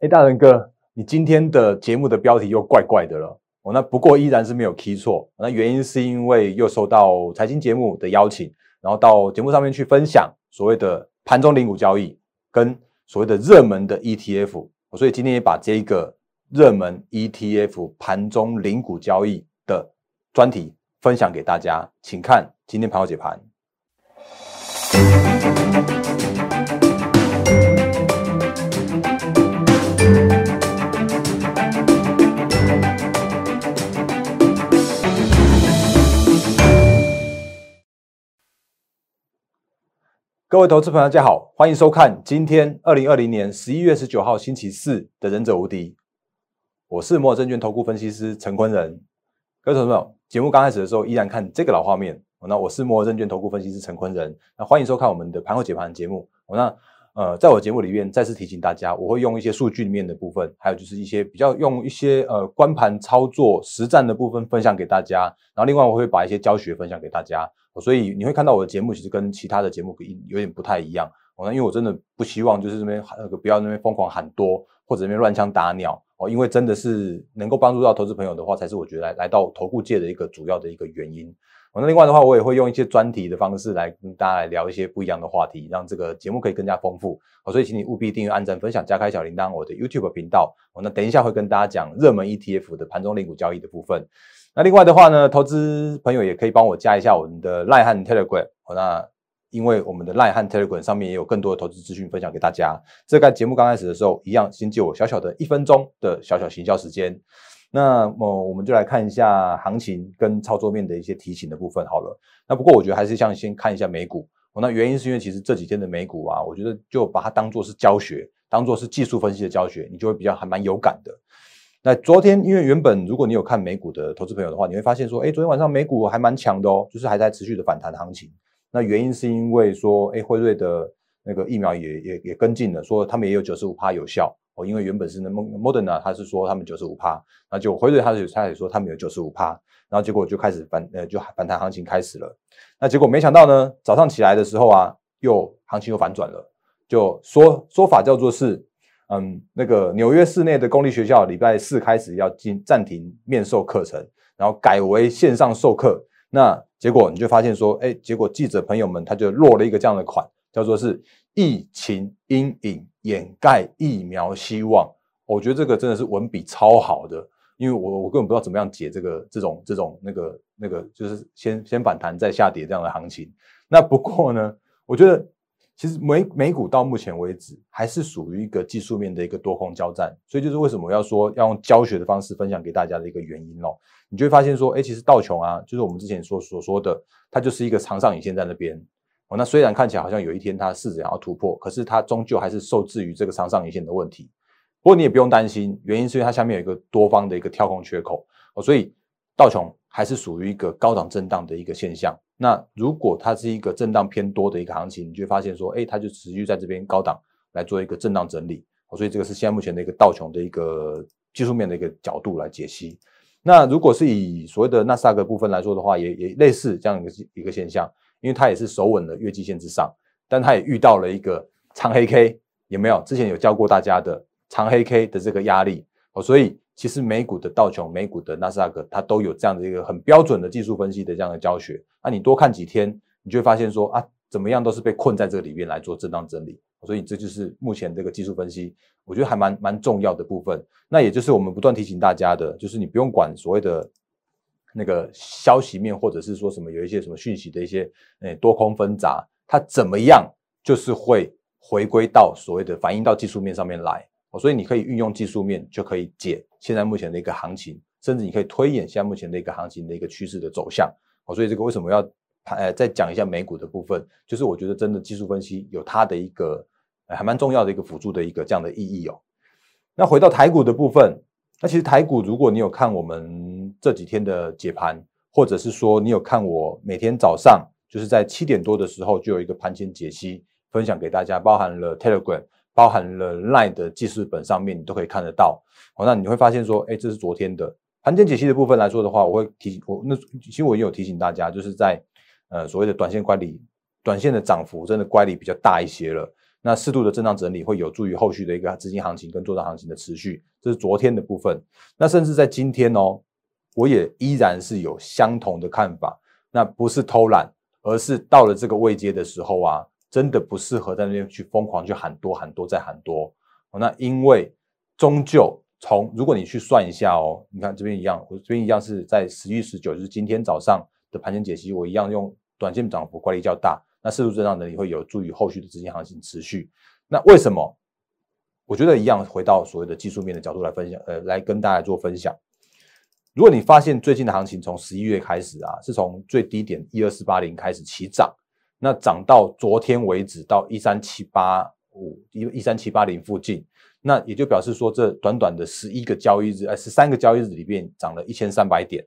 哎，大仁哥，你今天的节目的标题又怪怪的了。哦，那不过依然是没有 key 错。那原因是因为又收到财经节目的邀请，然后到节目上面去分享所谓的盘中零股交易跟所谓的热门的 ETF。所以今天也把这个热门 ETF 盘中零股交易的专题分享给大家，请看今天盘后解盘。各位投资朋友，大家好，欢迎收看今天二零二零年十一月十九号星期四的《忍者无敌》，我是摩尔证券投顾分析师陈坤仁。各位投资朋友，节目刚开始的时候依然看这个老画面，那我是摩尔证券投顾分析师陈坤仁，那欢迎收看我们的盘后解盘节目。那呃，在我节目里面再次提醒大家，我会用一些数据里面的部分，还有就是一些比较用一些呃关盘操作实战的部分分享给大家，然后另外我会把一些教学分享给大家。所以你会看到我的节目其实跟其他的节目有点不太一样哦，那因为我真的不希望就是这边那个不要那边疯狂喊多或者那边乱枪打鸟哦，因为真的是能够帮助到投资朋友的话，才是我觉得来来到投顾界的一个主要的一个原因。那另外的话，我也会用一些专题的方式来跟大家来聊一些不一样的话题，让这个节目可以更加丰富。哦，所以请你务必订阅、按赞、分享、加开小铃铛，我的 YouTube 频道。哦，那等一下会跟大家讲热门 ETF 的盘中零股交易的部分。那另外的话呢，投资朋友也可以帮我加一下我们的赖汉 Telegram。那因为我们的赖汉 Telegram 上面也有更多的投资资讯分享给大家。这个节目刚开始的时候，一样先借我小小的一分钟的小小行销时间。那么我们就来看一下行情跟操作面的一些提醒的部分好了。那不过我觉得还是像先看一下美股。那原因是因为其实这几天的美股啊，我觉得就把它当做是教学，当做是技术分析的教学，你就会比较还蛮有感的。那昨天，因为原本如果你有看美股的投资朋友的话，你会发现说，哎，昨天晚上美股还蛮强的哦，就是还在持续的反弹行情。那原因是因为说，哎，辉瑞的那个疫苗也也也跟进了，说他们也有九十五趴有效哦。因为原本是那 Moderna，他是说他们九十五趴，那就辉瑞他就他也说他们有九十五趴，然后结果就开始反呃就反弹行情开始了。那结果没想到呢，早上起来的时候啊，又行情又反转了，就说说法叫做是。嗯，那个纽约市内的公立学校礼拜四开始要进暂停面授课程，然后改为线上授课。那结果你就发现说，哎，结果记者朋友们他就落了一个这样的款，叫做是疫情阴影掩盖疫苗希望。我觉得这个真的是文笔超好的，因为我我根本不知道怎么样解这个这种这种那个那个，就是先先反弹再下跌这样的行情。那不过呢，我觉得。其实美美股到目前为止还是属于一个技术面的一个多空交战，所以就是为什么要说要用教学的方式分享给大家的一个原因哦。你就会发现说，哎，其实道琼啊，就是我们之前所所说的，它就是一个长上影线在那边哦。那虽然看起来好像有一天它试着要突破，可是它终究还是受制于这个长上影线的问题。不过你也不用担心，原因是因为它下面有一个多方的一个跳空缺口哦，所以道琼还是属于一个高档震荡的一个现象。那如果它是一个震荡偏多的一个行情，你就会发现说，哎，它就持续在这边高档来做一个震荡整理，哦所以这个是现在目前的一个道琼的一个技术面的一个角度来解析。那如果是以所谓的纳斯达克部分来说的话，也也类似这样一个一个现象，因为它也是守稳了月季线之上，但它也遇到了一个长黑 K，有没有？之前有教过大家的长黑 K 的这个压力，哦，所以。其实美股的道琼、美股的纳斯达克，它都有这样的一个很标准的技术分析的这样的教学。那你多看几天，你就会发现说啊，怎么样都是被困在这个里面来做震荡整理。所以这就是目前这个技术分析，我觉得还蛮蛮重要的部分。那也就是我们不断提醒大家的，就是你不用管所谓的那个消息面，或者是说什么有一些什么讯息的一些诶多空纷杂，它怎么样就是会回归到所谓的反映到技术面上面来。所以你可以运用技术面，就可以解现在目前的一个行情，甚至你可以推演现在目前的一个行情的一个趋势的走向。哦，所以这个为什么要呃再讲一下美股的部分？就是我觉得真的技术分析有它的一个还蛮重要的一个辅助的一个这样的意义哦。那回到台股的部分，那其实台股如果你有看我们这几天的解盘，或者是说你有看我每天早上就是在七点多的时候就有一个盘前解析分享给大家，包含了 Telegram。包含了 Line 的记事本上面，你都可以看得到。好，那你会发现说，哎，这是昨天的盘前解析的部分来说的话，我会提我那其实我也有提醒大家，就是在呃所谓的短线乖离，短线的涨幅真的乖离比较大一些了。那适度的震荡整理会有助于后续的一个资金行情跟做账行情的持续。这是昨天的部分。那甚至在今天哦，我也依然是有相同的看法。那不是偷懒，而是到了这个位阶的时候啊，真的不适合在那边去疯狂去喊多喊多再喊多。那因为终究从如果你去算一下哦，你看这边一样，我这边一样是在十一十九，就是今天早上的盘前解析，我一样用短线涨幅乖离较大。那适度震荡能力会有助于后续的资金行情持续。那为什么？我觉得一样，回到所谓的技术面的角度来分享，呃，来跟大家做分享。如果你发现最近的行情从十一月开始啊，是从最低点一二四八零开始起涨，那涨到昨天为止到一三七八五一一三七八零附近，那也就表示说这短短的十一个交易日，呃，十三个交易日里面涨了一千三百点。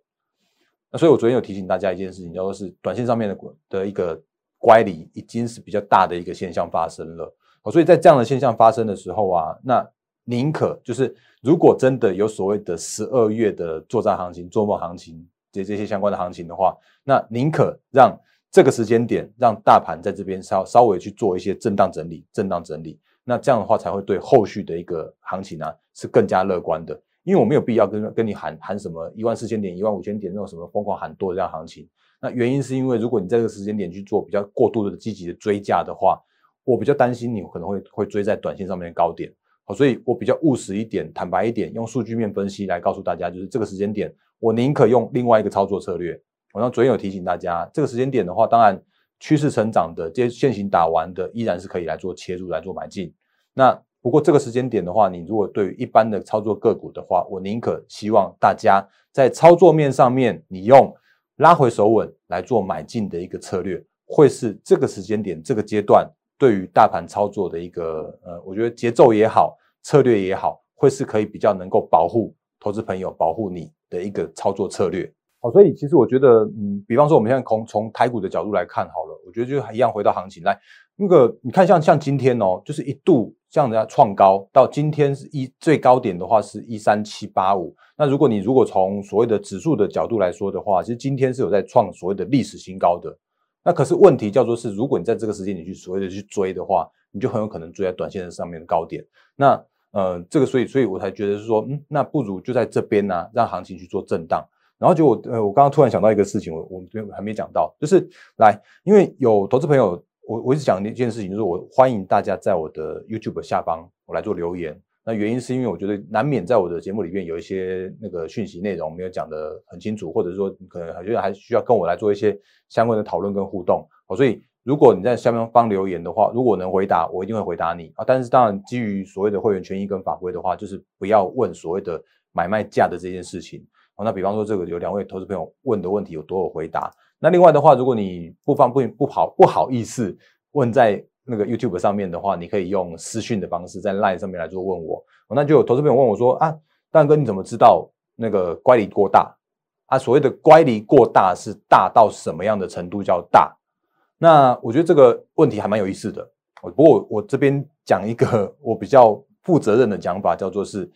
那所以我昨天有提醒大家一件事情，叫做是短线上面的的一个。乖离已经是比较大的一个现象发生了，所以在这样的现象发生的时候啊，那宁可就是如果真的有所谓的十二月的作战行情、做梦行情这这些相关的行情的话，那宁可让这个时间点让大盘在这边稍稍微去做一些震荡整理、震荡整理，那这样的话才会对后续的一个行情呢是更加乐观的，因为我没有必要跟跟你喊喊什么一万四千点、一万五千点那种什么疯狂喊多的这样行情。那原因是因为，如果你在这个时间点去做比较过度的积极的追加的话，我比较担心你可能会会追在短线上面的高点，好，所以我比较务实一点，坦白一点，用数据面分析来告诉大家，就是这个时间点，我宁可用另外一个操作策略。我刚昨天有提醒大家，这个时间点的话，当然趋势成长的这些线型打完的，依然是可以来做切入来做买进。那不过这个时间点的话，你如果对于一般的操作个股的话，我宁可希望大家在操作面上面，你用。拉回手稳来做买进的一个策略，会是这个时间点、这个阶段对于大盘操作的一个呃，我觉得节奏也好，策略也好，会是可以比较能够保护投资朋友、保护你的一个操作策略。好，所以其实我觉得，嗯，比方说我们现在从从台股的角度来看好了，我觉得就一样回到行情来。那个你看，像像今天哦，就是一度像人家创高，到今天是一最高点的话是一三七八五。那如果你如果从所谓的指数的角度来说的话，其实今天是有在创所谓的历史新高。的那可是问题叫做是，如果你在这个时间你去所谓的去追的话，你就很有可能追在短线的上面的高点。那呃，这个所以所以我才觉得是说，嗯，那不如就在这边呢，让行情去做震荡。然后就我呃，我刚刚突然想到一个事情，我我这边还没讲到，就是来，因为有投资朋友。我我一直讲的一件事情，就是我欢迎大家在我的 YouTube 下方我来做留言。那原因是因为我觉得难免在我的节目里面有一些那个讯息内容没有讲得很清楚，或者说可能还觉得还需要跟我来做一些相关的讨论跟互动。哦，所以如果你在下面方留言的话，如果能回答，我一定会回答你啊。但是当然，基于所谓的会员权益跟法规的话，就是不要问所谓的买卖价的这件事情。哦，那比方说这个有两位投资朋友问的问题，有多有回答？那另外的话，如果你不方不不好不好意思问在那个 YouTube 上面的话，你可以用私讯的方式在 Line 上面来做问我。那就有投资朋友问我说啊，蛋哥你怎么知道那个乖离过大啊？所谓的乖离过大是大到什么样的程度叫大？那我觉得这个问题还蛮有意思的。不过我这边讲一个 我比较负责任的讲法，叫做是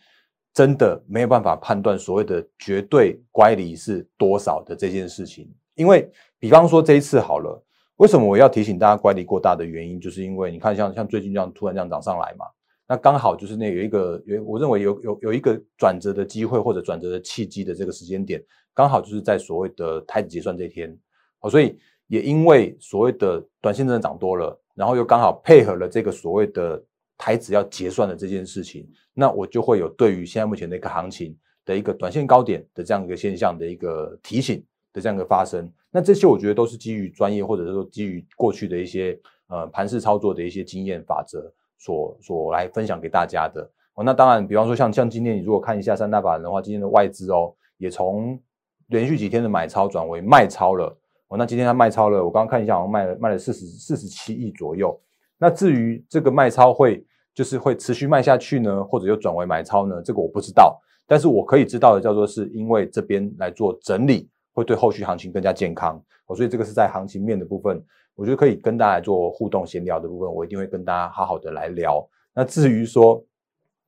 真的没有办法判断所谓的绝对乖离是多少的这件事情。因为，比方说这一次好了，为什么我要提醒大家乖离过大的原因，就是因为你看，像像最近这样突然这样涨上来嘛，那刚好就是那有一个有，我认为有有有一个转折的机会或者转折的契机的这个时间点，刚好就是在所谓的台子结算这一天，好，所以也因为所谓的短线真的涨多了，然后又刚好配合了这个所谓的台子要结算的这件事情，那我就会有对于现在目前的一个行情的一个短线高点的这样一个现象的一个提醒。的这样一个发生，那这些我觉得都是基于专业，或者是说基于过去的一些呃盘式操作的一些经验法则所所来分享给大家的。哦，那当然，比方说像像今天你如果看一下三大法人的话，今天的外资哦也从连续几天的买超转为卖超了。哦，那今天它卖超了，我刚刚看一下，好像卖了卖了四十四十七亿左右。那至于这个卖超会就是会持续卖下去呢，或者又转为买超呢？这个我不知道。但是我可以知道的叫做是因为这边来做整理。会对后续行情更加健康，哦，所以这个是在行情面的部分，我觉得可以跟大家做互动闲聊的部分，我一定会跟大家好好的来聊。那至于说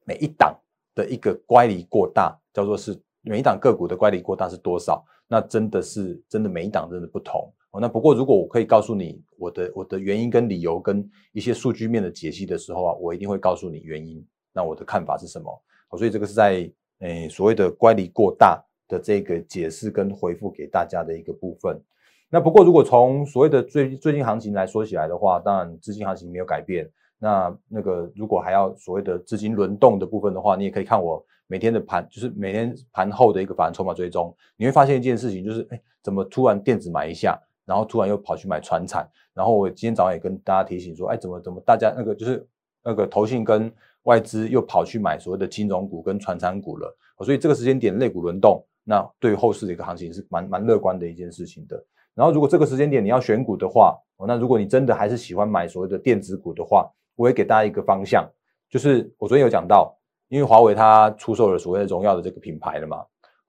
每一档的一个乖离过大，叫做是每一档个股的乖离过大是多少，那真的是真的每一档真的不同，哦，那不过如果我可以告诉你我的我的原因跟理由跟一些数据面的解析的时候啊，我一定会告诉你原因。那我的看法是什么？所以这个是在诶所谓的乖离过大的这个解释跟回复给大家的一个部分。那不过如果从所谓的最最近行情来说起来的话，当然资金行情没有改变。那那个如果还要所谓的资金轮动的部分的话，你也可以看我每天的盘，就是每天盘后的一个反筹码追踪，你会发现一件事情，就是哎，怎么突然电子买一下，然后突然又跑去买船产，然后我今天早上也跟大家提醒说，哎，怎么怎么大家那个就是那个投信跟外资又跑去买所谓的金融股跟船产股了，所以这个时间点类股轮动，那对后市的一个行情是蛮蛮乐观的一件事情的。然后如果这个时间点你要选股的话，那如果你真的还是喜欢买所谓的电子股的话，我也给大家一个方向，就是我昨天有讲到，因为华为它出售了所谓的荣耀的这个品牌了嘛，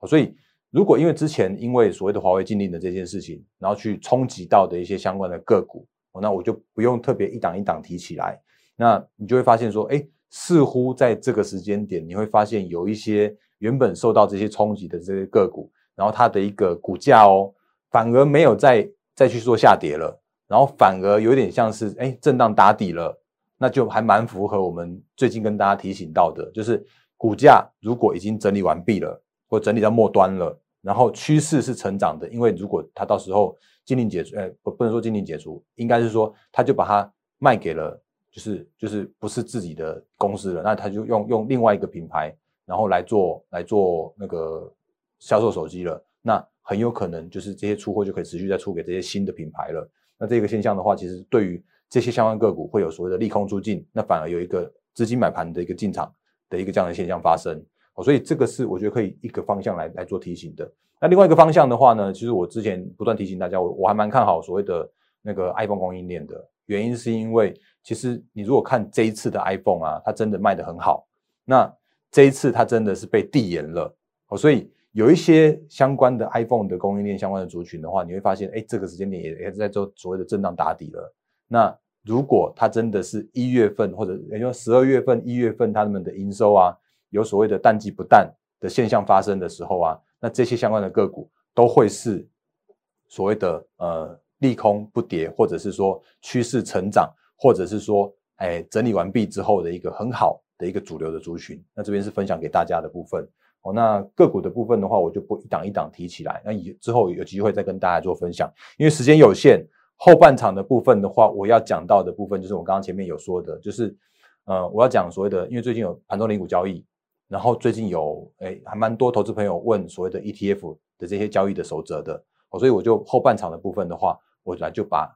所以如果因为之前因为所谓的华为禁令的这件事情，然后去冲击到的一些相关的个股，那我就不用特别一档一档提起来，那你就会发现说，哎，似乎在这个时间点，你会发现有一些原本受到这些冲击的这些个股，然后它的一个股价哦，反而没有再再去做下跌了，然后反而有点像是哎震荡打底了。那就还蛮符合我们最近跟大家提醒到的，就是股价如果已经整理完毕了，或整理到末端了，然后趋势是成长的，因为如果它到时候禁令解除，呃，不不能说禁令解除，应该是说他就把它卖给了，就是就是不是自己的公司了，那他就用用另外一个品牌，然后来做来做那个销售手机了，那很有可能就是这些出货就可以持续再出给这些新的品牌了。那这个现象的话，其实对于这些相关个股会有所谓的利空出尽，那反而有一个资金买盘的一个进场的一个这样的现象发生哦，所以这个是我觉得可以一个方向来来做提醒的。那另外一个方向的话呢，其实我之前不断提醒大家，我我还蛮看好所谓的那个 iPhone 供应链的原因，是因为其实你如果看这一次的 iPhone 啊，它真的卖得很好，那这一次它真的是被递延了哦，所以有一些相关的 iPhone 的供应链相关的族群的话，你会发现，哎，这个时间点也也在做所谓的震荡打底了。那如果它真的是一月份或者也就十二月份、一月份他们的营收啊，有所谓的淡季不淡的现象发生的时候啊，那这些相关的个股都会是所谓的呃利空不跌，或者是说趋势成长，或者是说哎整理完毕之后的一个很好的一个主流的族群。那这边是分享给大家的部分哦。那个股的部分的话，我就不一档一档提起来，那以之后有机会再跟大家做分享，因为时间有限。后半场的部分的话，我要讲到的部分就是我刚刚前面有说的，就是呃，我要讲所谓的，因为最近有盘中零股交易，然后最近有诶还蛮多投资朋友问所谓的 ETF 的这些交易的守则的，所以我就后半场的部分的话，我来就把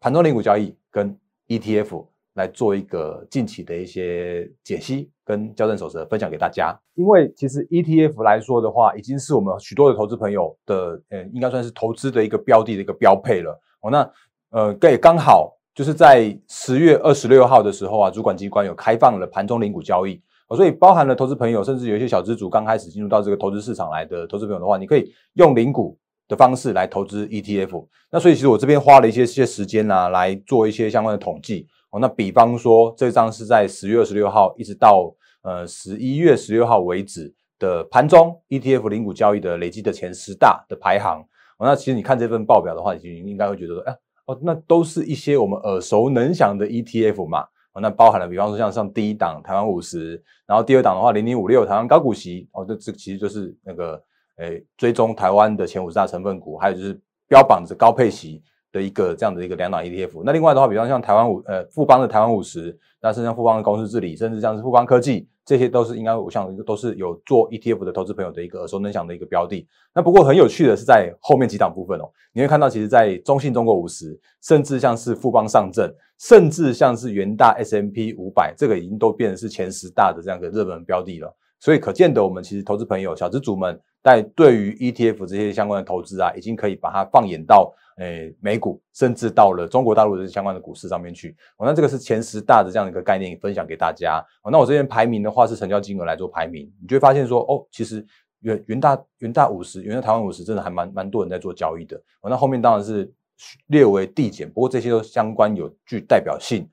盘中零股交易跟 ETF 来做一个近期的一些解析跟校正守则分享给大家。因为其实 ETF 来说的话，已经是我们许多的投资朋友的，呃，应该算是投资的一个标的的一个标配了。哦，那呃，对，刚好就是在十月二十六号的时候啊，主管机关有开放了盘中零股交易，所以包含了投资朋友，甚至有一些小资主刚开始进入到这个投资市场来的投资朋友的话，你可以用零股的方式来投资 ETF。那所以其实我这边花了一些些时间啊，来做一些相关的统计。哦，那比方说这张是在十月二十六号一直到呃十一月十六号为止的盘中 ETF 零股交易的累积的前十大的排行。那其实你看这份报表的话，你应该会觉得说，哎，哦，那都是一些我们耳熟能详的 ETF 嘛。哦，那包含了，比方说像上第一档台湾五十，然后第二档的话零零五六台湾高股息，哦，这这其实就是那个，诶，追踪台湾的前五十大成分股，还有就是标榜着高配息一个这样的一个两档 ETF。那另外的话，比方像台湾五，呃，富邦的台湾五十，那甚至像富邦的公司治理，甚至像是富邦科技。这些都是应该，我想都是有做 ETF 的投资朋友的一个耳熟能详的一个标的。那不过很有趣的是，在后面几档部分哦，你会看到，其实，在中信中国五十，甚至像是富邦上证，甚至像是元大 S M P 五百，这个已经都变成是前十大的这样的热门标的了。所以可见的，我们其实投资朋友、小资主们在对于 ETF 这些相关的投资啊，已经可以把它放眼到。诶，美股甚至到了中国大陆的相关的股市上面去。哦，那这个是前十大的这样的一个概念分享给大家。哦，那我这边排名的话是成交金额来做排名，你就会发现说，哦，其实元元大元大五十，元大台湾五十真的还蛮蛮多人在做交易的。哦，那后面当然是列为递减，不过这些都相关有具代表性。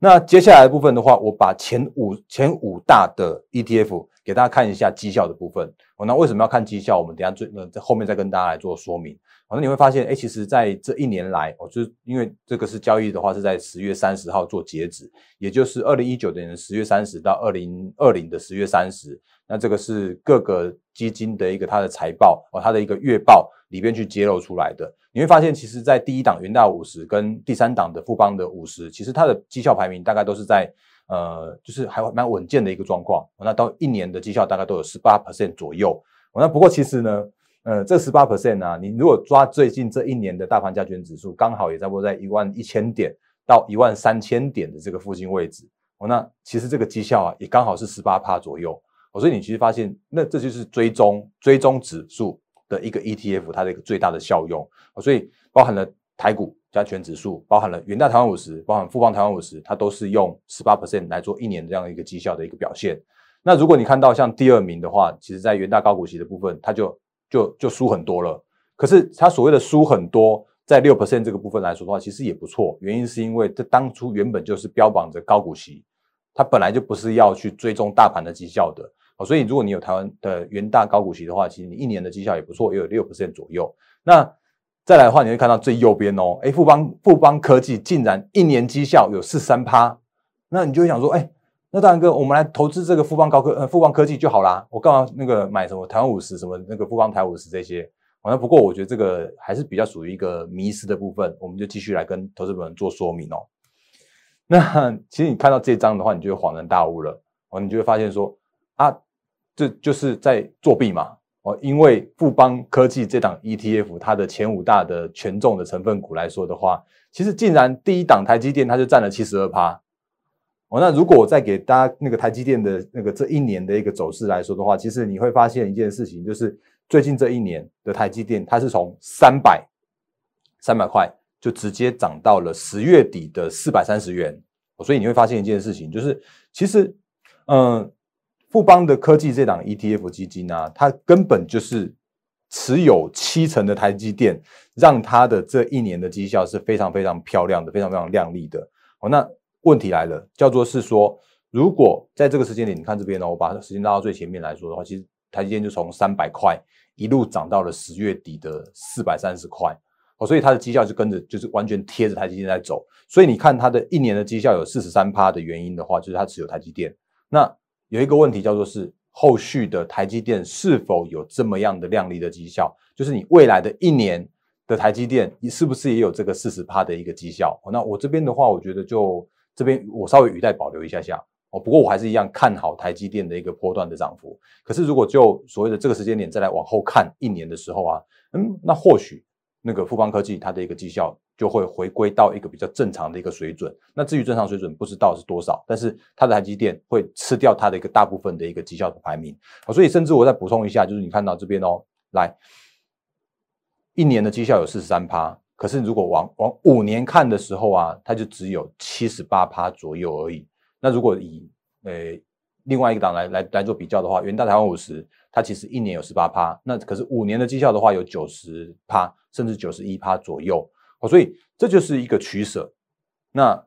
那接下来的部分的话，我把前五前五大的 ETF 给大家看一下绩效的部分。哦，那为什么要看绩效？我们等下最呃在后面再跟大家来做说明。好，那你会发现，哎，其实在这一年来，哦，就是因为这个是交易的话是在十月三十号做截止，也就是二零一九年的十月三十到二零二零的十月三十。那这个是各个基金的一个它的财报哦，它的一个月报里边去揭露出来的。你会发现，其实，在第一档元大五十跟第三档的富邦的五十，其实它的绩效排名大概都是在呃，就是还蛮稳健的一个状况。那到一年的绩效大概都有十八 percent 左右。那不过其实呢，呃，这十八 percent 呢，你如果抓最近这一年的大盘加权指数，刚好也差不多在一万一千点到一万三千点的这个附近位置。哦，那其实这个绩效啊，也刚好是十八趴左右。所以你其实发现，那这就是追踪追踪指数的一个 ETF，它的一个最大的效用。所以包含了台股加权指数，包含了元大台湾五十，包含富邦台湾五十，它都是用十八 percent 来做一年这样一个绩效的一个表现。那如果你看到像第二名的话，其实在元大高股息的部分，它就就就输很多了。可是它所谓的输很多，在六 percent 这个部分来说的话，其实也不错。原因是因为这当初原本就是标榜着高股息，它本来就不是要去追踪大盘的绩效的。所以如果你有台湾的元大高股息的话，其实你一年的绩效也不错，也有六 percent 左右。那再来的话，你会看到最右边哦，哎，富邦富邦科技竟然一年绩效有四三趴，那你就会想说，哎，那大然哥，我们来投资这个富邦高科呃富邦科技就好啦，我干嘛那个买什么台湾五十什么那个富邦台五十这些？好像不过我觉得这个还是比较属于一个迷失的部分，我们就继续来跟投资朋友做说明哦。那 其实你看到这张的话，你就会恍然大悟了哦，你就会发现说啊。这就是在作弊嘛？哦，因为富邦科技这档 ETF，它的前五大的权重的成分股来说的话，其实竟然第一档台积电它就占了七十二趴。哦，那如果我再给大家那个台积电的那个这一年的一个走势来说的话，其实你会发现一件事情，就是最近这一年的台积电，它是从三百三百块就直接涨到了十月底的四百三十元。所以你会发现一件事情，就是其实，嗯。富邦的科技这档 ETF 基金呢，它根本就是持有七成的台积电，让它的这一年的绩效是非常非常漂亮的，非常非常亮丽的。哦，那问题来了，叫做是说，如果在这个时间点，你看这边呢，我把时间拉到最前面来说的话，其实台积电就从三百块一路涨到了十月底的四百三十块，哦，所以它的绩效就跟着就是完全贴着台积电在走。所以你看它的一年的绩效有四十三趴的原因的话，就是它持有台积电。那有一个问题叫做是后续的台积电是否有这么样的亮丽的绩效？就是你未来的一年的台积电，你是不是也有这个四十趴的一个绩效？那我这边的话，我觉得就这边我稍微语带保留一下下哦。不过我还是一样看好台积电的一个波段的涨幅。可是如果就所谓的这个时间点再来往后看一年的时候啊，嗯，那或许那个富邦科技它的一个绩效。就会回归到一个比较正常的一个水准。那至于正常水准，不知道是多少，但是它的台积电会吃掉它的一个大部分的一个绩效的排名。所以甚至我再补充一下，就是你看到这边哦，来一年的绩效有四十三趴，可是如果往往五年看的时候啊，它就只有七十八趴左右而已。那如果以呃另外一个档来来来做比较的话，元大台湾五十，它其实一年有十八趴，那可是五年的绩效的话有九十趴，甚至九十一趴左右。所以这就是一个取舍，那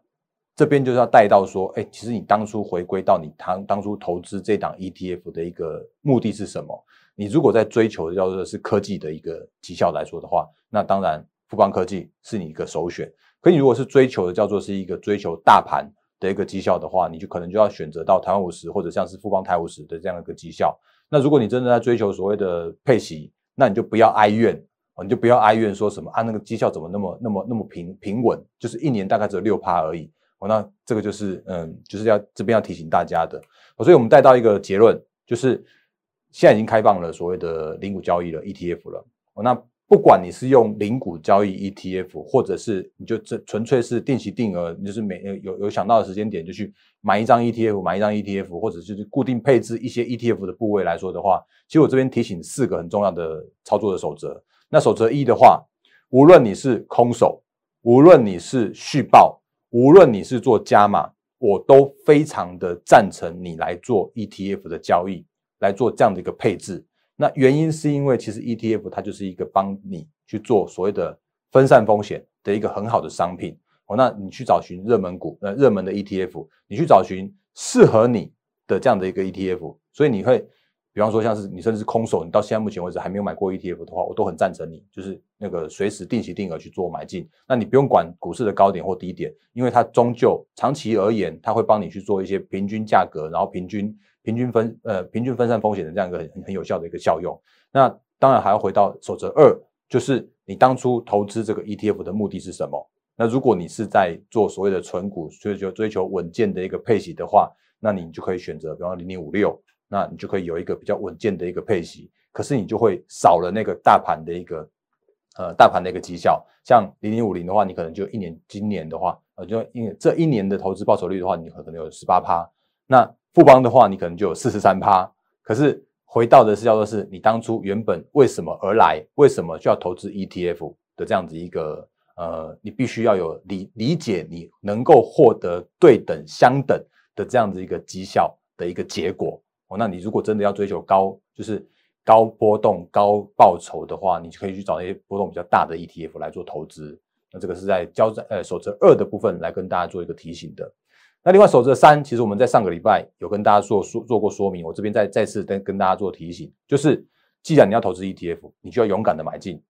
这边就是要带到说，哎，其实你当初回归到你当当初投资这档 ETF 的一个目的是什么？你如果在追求叫做是科技的一个绩效来说的话，那当然富邦科技是你一个首选。可你如果是追求的叫做是一个追求大盘的一个绩效的话，你就可能就要选择到台湾五十或者像是富邦台五十的这样一个绩效。那如果你真的在追求所谓的配息，那你就不要哀怨。你就不要哀怨说什么啊，那个绩效怎么那么那么那么平平稳，就是一年大概只有六趴而已。哦，那这个就是嗯，就是要这边要提醒大家的。所以我们带到一个结论，就是现在已经开放了所谓的零股交易了 ETF 了。哦，那不管你是用零股交易 ETF，或者是你就这纯粹是定期定额，你就是每有有想到的时间点就去买一张 ETF，买一张 ETF，或者就是固定配置一些 ETF 的部位来说的话，其实我这边提醒四个很重要的操作的守则。那守则一的话，无论你是空手，无论你是续报，无论你是做加码，我都非常的赞成你来做 ETF 的交易，来做这样的一个配置。那原因是因为其实 ETF 它就是一个帮你去做所谓的分散风险的一个很好的商品。哦，那你去找寻热门股，呃，热门的 ETF，你去找寻适合你的这样的一个 ETF，所以你会，比方说像是你甚至是空手，你到现在目前为止还没有买过 ETF 的话，我都很赞成你，就是那个随时定期定额去做买进。那你不用管股市的高点或低点，因为它终究长期而言，它会帮你去做一些平均价格，然后平均平均分呃平均分散风险的这样一个很很有效的一个效用。那当然还要回到守则二，就是你当初投资这个 ETF 的目的是什么？那如果你是在做所谓的纯股，追求追求稳健的一个配息的话，那你就可以选择，比方零零五六，那你就可以有一个比较稳健的一个配息。可是你就会少了那个大盘的一个呃大盘的一个绩效。像零零五零的话，你可能就一年，今年的话，呃，就因为这一年的投资报酬率的话，你可能有十八趴。那富邦的话，你可能就有四十三趴。可是回到的是叫做是你当初原本为什么而来，为什么就要投资 ETF 的这样子一个。呃，你必须要有理理解，你能够获得对等相等的这样子一个绩效的一个结果哦。那你如果真的要追求高，就是高波动、高报酬的话，你就可以去找那些波动比较大的 ETF 来做投资。那这个是在交战呃守则二的部分来跟大家做一个提醒的。那另外守则三，其实我们在上个礼拜有跟大家做说做过说明，我这边再再次跟跟大家做提醒，就是既然你要投资 ETF，你就要勇敢的买进，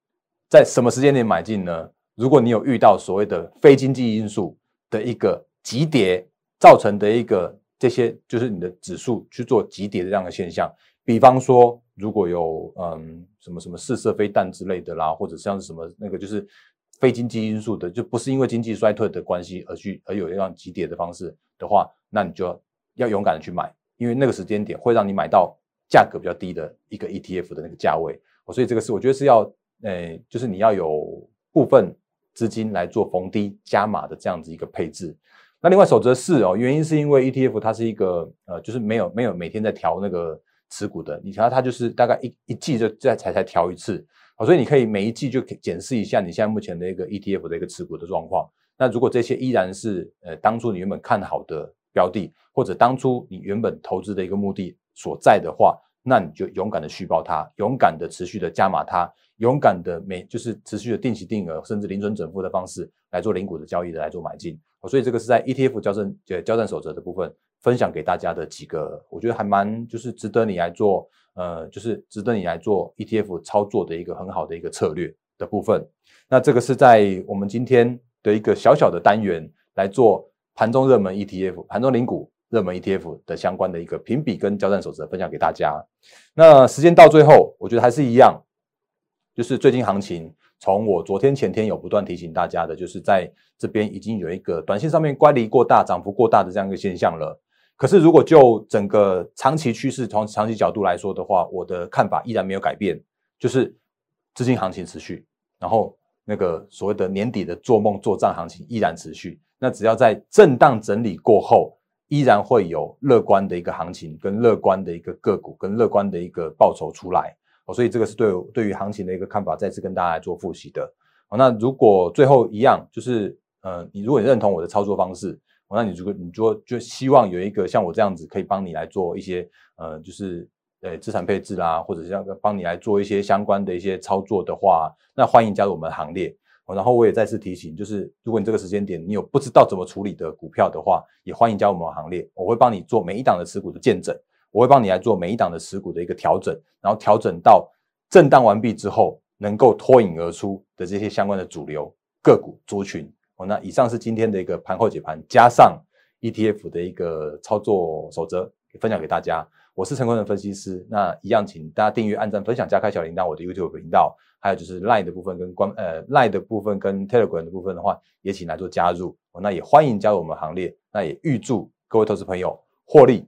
在什么时间点买进呢？如果你有遇到所谓的非经济因素的一个急跌造成的一个这些，就是你的指数去做急跌的这样的现象，比方说如果有嗯什么什么试射飞弹之类的啦，或者像是什么那个就是非经济因素的，就不是因为经济衰退的关系而去而有一样急跌的方式的话，那你就要勇敢的去买，因为那个时间点会让你买到价格比较低的一个 ETF 的那个价位，所以这个是我觉得是要诶，就是你要有部分。资金来做逢低加码的这样子一个配置。那另外守则四哦，原因是因为 ETF 它是一个呃，就是没有没有每天在调那个持股的，你瞧它就是大概一一季就在才才调一次，好，所以你可以每一季就检视一下你现在目前的一个 ETF 的一个持股的状况。那如果这些依然是呃当初你原本看好的标的，或者当初你原本投资的一个目的所在的话，那你就勇敢的续报它，勇敢的持续的加码它。勇敢的每就是持续的定期定额，甚至零存整付的方式来做零股的交易的来做买进，所以这个是在 ETF 交战呃交战守则的部分分享给大家的几个，我觉得还蛮就是值得你来做呃就是值得你来做 ETF 操作的一个很好的一个策略的部分。那这个是在我们今天的一个小小的单元来做盘中热门 ETF 盘中零股热门 ETF 的相关的一个评比跟交战守则分享给大家。那时间到最后，我觉得还是一样。就是最近行情，从我昨天前天有不断提醒大家的，就是在这边已经有一个短线上面乖离过大、涨幅过大的这样一个现象了。可是如果就整个长期趋势从长期角度来说的话，我的看法依然没有改变，就是资金行情持续，然后那个所谓的年底的做梦做账行情依然持续。那只要在震荡整理过后，依然会有乐观的一个行情，跟乐观的一个个股，跟乐观的一个报酬出来。哦，所以这个是对对于行情的一个看法，再次跟大家来做复习的。哦，那如果最后一样，就是呃，你如果你认同我的操作方式，那你如果你就就希望有一个像我这样子可以帮你来做一些呃，就是呃资产配置啦，或者是要帮你来做一些相关的一些操作的话，那欢迎加入我们的行列。然后我也再次提醒，就是如果你这个时间点你有不知道怎么处理的股票的话，也欢迎加入我们的行列，我会帮你做每一档的持股的见证。我会帮你来做每一档的持股的一个调整，然后调整到震荡完毕之后，能够脱颖而出的这些相关的主流个股族群。哦，那以上是今天的一个盘后解盘，加上 ETF 的一个操作守则，分享给大家。我是陈坤的分析师，那一样请大家订阅、按赞、分享、加开小铃铛，我的 YouTube 频道，还有就是 Line 的部分跟关呃 Line 的部分跟 Telegram 的部分的话，也请来做加入。哦，那也欢迎加入我们行列，那也预祝各位投资朋友获利。